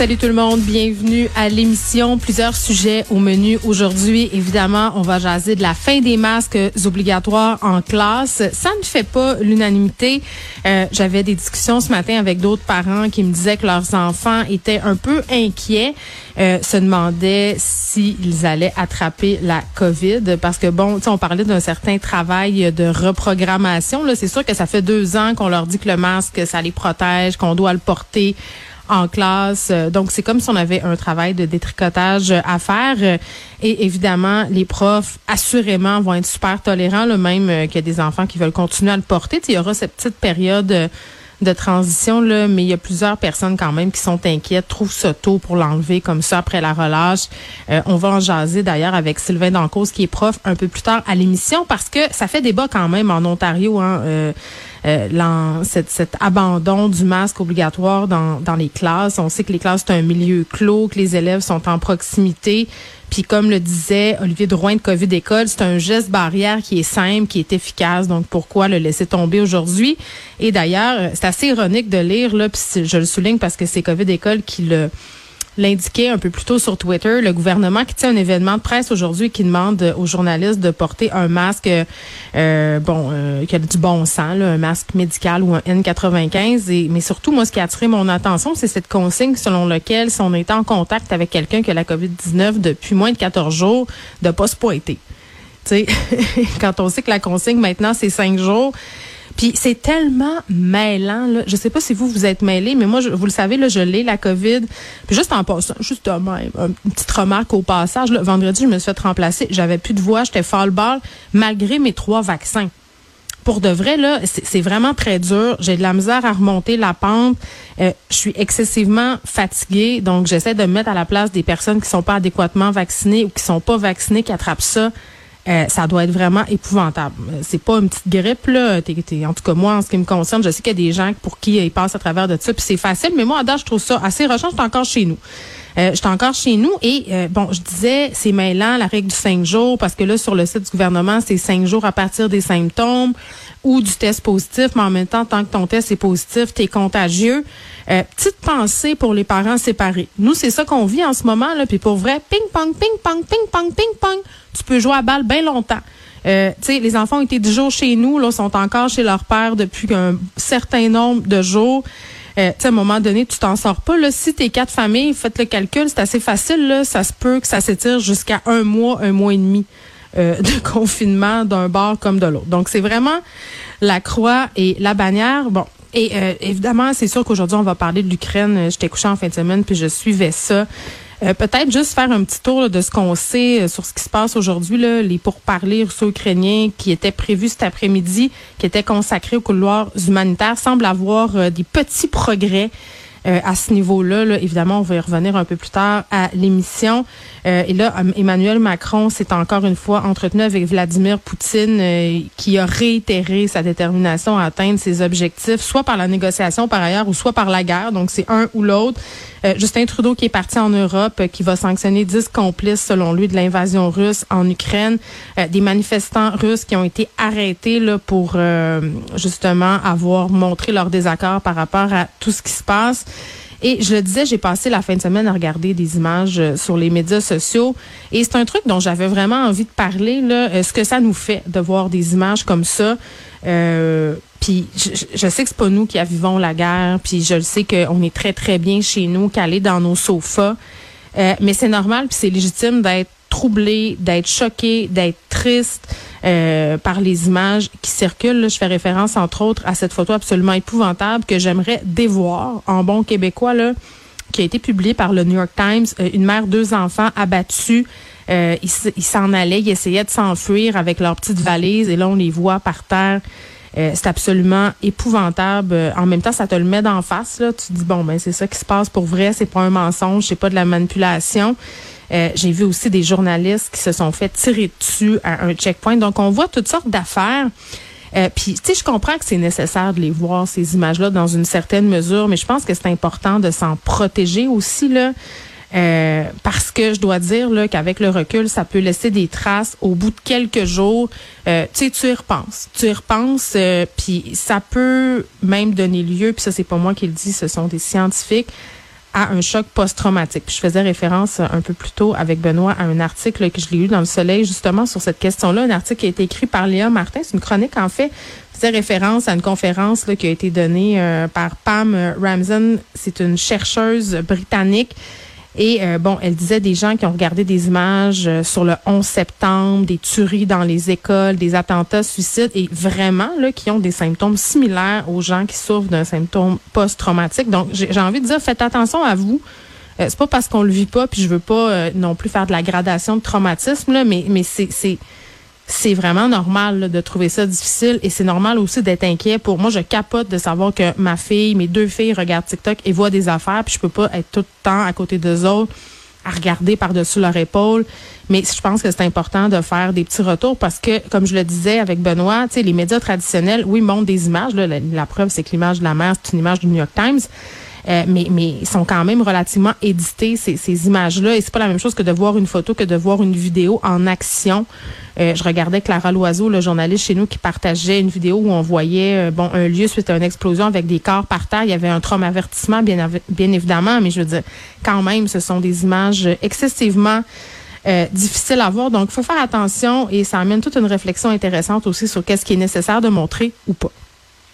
Salut tout le monde, bienvenue à l'émission. Plusieurs sujets au menu aujourd'hui. Évidemment, on va jaser de la fin des masques obligatoires en classe. Ça ne fait pas l'unanimité. Euh, J'avais des discussions ce matin avec d'autres parents qui me disaient que leurs enfants étaient un peu inquiets, euh, se demandaient s'ils allaient attraper la COVID. Parce que bon, on parlait d'un certain travail de reprogrammation. C'est sûr que ça fait deux ans qu'on leur dit que le masque, ça les protège, qu'on doit le porter en classe. Euh, donc, c'est comme si on avait un travail de détricotage à faire. Et évidemment, les profs, assurément, vont être super tolérants, le même euh, qu'il y a des enfants qui veulent continuer à le porter. il y aura cette petite période euh, de transition, là, mais il y a plusieurs personnes quand même qui sont inquiètes, trouvent ça tôt pour l'enlever comme ça après la relâche. on va en jaser d'ailleurs avec Sylvain Dancause, qui est prof, un peu plus tard à l'émission, parce que ça fait débat quand même en Ontario. Hein, euh, cet, abandon du masque obligatoire dans, dans les classes. On sait que les classes, c'est un milieu clos, que les élèves sont en proximité. Puis comme le disait Olivier Drouin de COVID École, c'est un geste barrière qui est simple, qui est efficace. Donc pourquoi le laisser tomber aujourd'hui? Et d'ailleurs, c'est assez ironique de lire là, puis je le souligne parce que c'est COVID École qui le l'indiquait un peu plus tôt sur Twitter, le gouvernement qui tient un événement de presse aujourd'hui qui demande aux journalistes de porter un masque, euh, bon, euh, qui a du bon sens, un masque médical ou un N95. Et, mais surtout, moi, ce qui a attiré mon attention, c'est cette consigne selon laquelle si on est en contact avec quelqu'un qui a la COVID-19 depuis moins de 14 jours, de pas se pointer. Tu sais, quand on sait que la consigne maintenant, c'est cinq jours, puis c'est tellement mêlant. Là. Je sais pas si vous vous êtes mêlés, mais moi, je, vous le savez, là, je l'ai, la COVID. Puis juste en passant, juste même, une petite remarque au passage. Là, vendredi, je me suis fait remplacer. J'avais plus de voix, j'étais fall ball, malgré mes trois vaccins. Pour de vrai, là, c'est vraiment très dur. J'ai de la misère à remonter la pente. Euh, je suis excessivement fatiguée, donc j'essaie de me mettre à la place des personnes qui sont pas adéquatement vaccinées ou qui sont pas vaccinées, qui attrapent ça euh, ça doit être vraiment épouvantable. Euh, c'est pas une petite grippe là. en tout cas moi, en ce qui me concerne, je sais qu'il y a des gens pour qui ils passent à travers de ça, puis c'est facile. Mais moi, date, je trouve ça assez rochant. Encore chez nous. Euh, J'étais encore chez nous et euh, bon, je disais c'est mêlant la règle du cinq jours parce que là sur le site du gouvernement c'est cinq jours à partir des symptômes ou du test positif, mais en même temps tant que ton test est positif, tu es contagieux. Euh, petite pensée pour les parents séparés. Nous c'est ça qu'on vit en ce moment là, puis pour vrai, ping pong, ping pong, ping pong, ping pong, tu peux jouer à balle bien longtemps. Euh, les enfants ont été du jours chez nous, là, sont encore chez leur père depuis un certain nombre de jours. Euh, à un moment donné, tu t'en sors pas. Là. Si t'es quatre familles, faites le calcul, c'est assez facile. Là. Ça se peut que ça s'étire jusqu'à un mois, un mois et demi euh, de confinement d'un bar comme de l'autre. Donc, c'est vraiment la croix et la bannière. Bon, et euh, évidemment, c'est sûr qu'aujourd'hui, on va parler de l'Ukraine. J'étais couché en fin de semaine, puis je suivais ça. Euh, peut-être juste faire un petit tour de ce qu'on sait euh, sur ce qui se passe aujourd'hui, les pourparlers russo-ukrainiens qui étaient prévus cet après-midi, qui étaient consacrés aux couloirs humanitaires, semblent avoir euh, des petits progrès. À ce niveau-là. Là, évidemment, on va y revenir un peu plus tard à l'émission. Euh, et là, Emmanuel Macron s'est encore une fois entretenu avec Vladimir Poutine, euh, qui a réitéré sa détermination à atteindre ses objectifs, soit par la négociation par ailleurs, ou soit par la guerre. Donc, c'est un ou l'autre. Euh, Justin Trudeau qui est parti en Europe, qui va sanctionner 10 complices, selon lui, de l'invasion russe en Ukraine. des manifestants russes qui ont été arrêtés là, pour justement avoir montré leur désaccord par rapport à tout ce qui se passe. Et je le disais, j'ai passé la fin de semaine à regarder des images euh, sur les médias sociaux. Et c'est un truc dont j'avais vraiment envie de parler, là, euh, ce que ça nous fait de voir des images comme ça. Euh, puis je, sais que c'est pas nous qui vivons la guerre, puis je le sais qu'on est très très bien chez nous, calés dans nos sofas. mais c'est normal, puis c'est légitime d'être troublé, d'être choqué, d'être triste euh, par les images qui circulent. je fais référence entre autres à cette photo absolument épouvantable que j'aimerais dévoir en bon québécois là, qui a été publiée par le New York Times. Euh, une mère, deux enfants abattus. Euh, ils s'en allaient, ils essayaient de s'enfuir avec leurs petites valises et là on les voit par terre. Euh, c'est absolument épouvantable. En même temps, ça te le met d'en face. Là. Tu te dis bon ben c'est ça qui se passe pour vrai, c'est pas un mensonge, c'est pas de la manipulation. Euh, j'ai vu aussi des journalistes qui se sont fait tirer dessus à un checkpoint. Donc, on voit toutes sortes d'affaires. Euh, puis, tu sais, je comprends que c'est nécessaire de les voir, ces images-là, dans une certaine mesure, mais je pense que c'est important de s'en protéger aussi, là. Euh, parce que je dois dire là qu'avec le recul, ça peut laisser des traces au bout de quelques jours. Euh, tu sais, tu y repenses, tu y repenses, euh, puis ça peut même donner lieu. Puis ça, c'est pas moi qui le dis, ce sont des scientifiques à un choc post-traumatique. je faisais référence un peu plus tôt avec Benoît à un article que je l'ai lu dans le Soleil justement sur cette question-là, un article qui a été écrit par Léa Martin, c'est une chronique en fait, faisait référence à une conférence là, qui a été donnée par Pam Ramsden, c'est une chercheuse britannique et euh, bon, elle disait des gens qui ont regardé des images euh, sur le 11 septembre, des tueries dans les écoles, des attentats, suicides, et vraiment là, qui ont des symptômes similaires aux gens qui souffrent d'un symptôme post-traumatique. Donc, j'ai envie de dire, faites attention à vous. Euh, c'est pas parce qu'on le vit pas, puis je veux pas non plus faire de la gradation de traumatisme, là, mais mais c'est c'est vraiment normal de trouver ça difficile. Et c'est normal aussi d'être inquiet. Pour moi je capote de savoir que ma fille mes deux filles regardent TikTok et voient des affaires puis je peux pas être tout le temps à côté d'eux autres à regarder par-dessus leur épaule. Mais je pense que c'est important de faire des petits retours parce que comme je le disais avec Benoît les médias traditionnels oui montrent des images là, la, preuve c'est que l'image de la mère c'est une image du New York Times euh, mais, mais ils sont quand même relativement édités, ces, ces images-là. Et c'est pas la même chose que de voir une photo que de voir une vidéo en action. Euh, je regardais Clara Loiseau, le journaliste chez nous, qui partageait une vidéo où on voyait euh, bon un lieu suite à une explosion avec des corps par terre. Il y avait un trauma avertissement, bien, bien évidemment, mais je veux dire, quand même, ce sont des images excessivement difficiles à voir. Donc, il faut faire attention et ça amène toute une réflexion intéressante aussi sur qu'est-ce qui est nécessaire de montrer ou pas.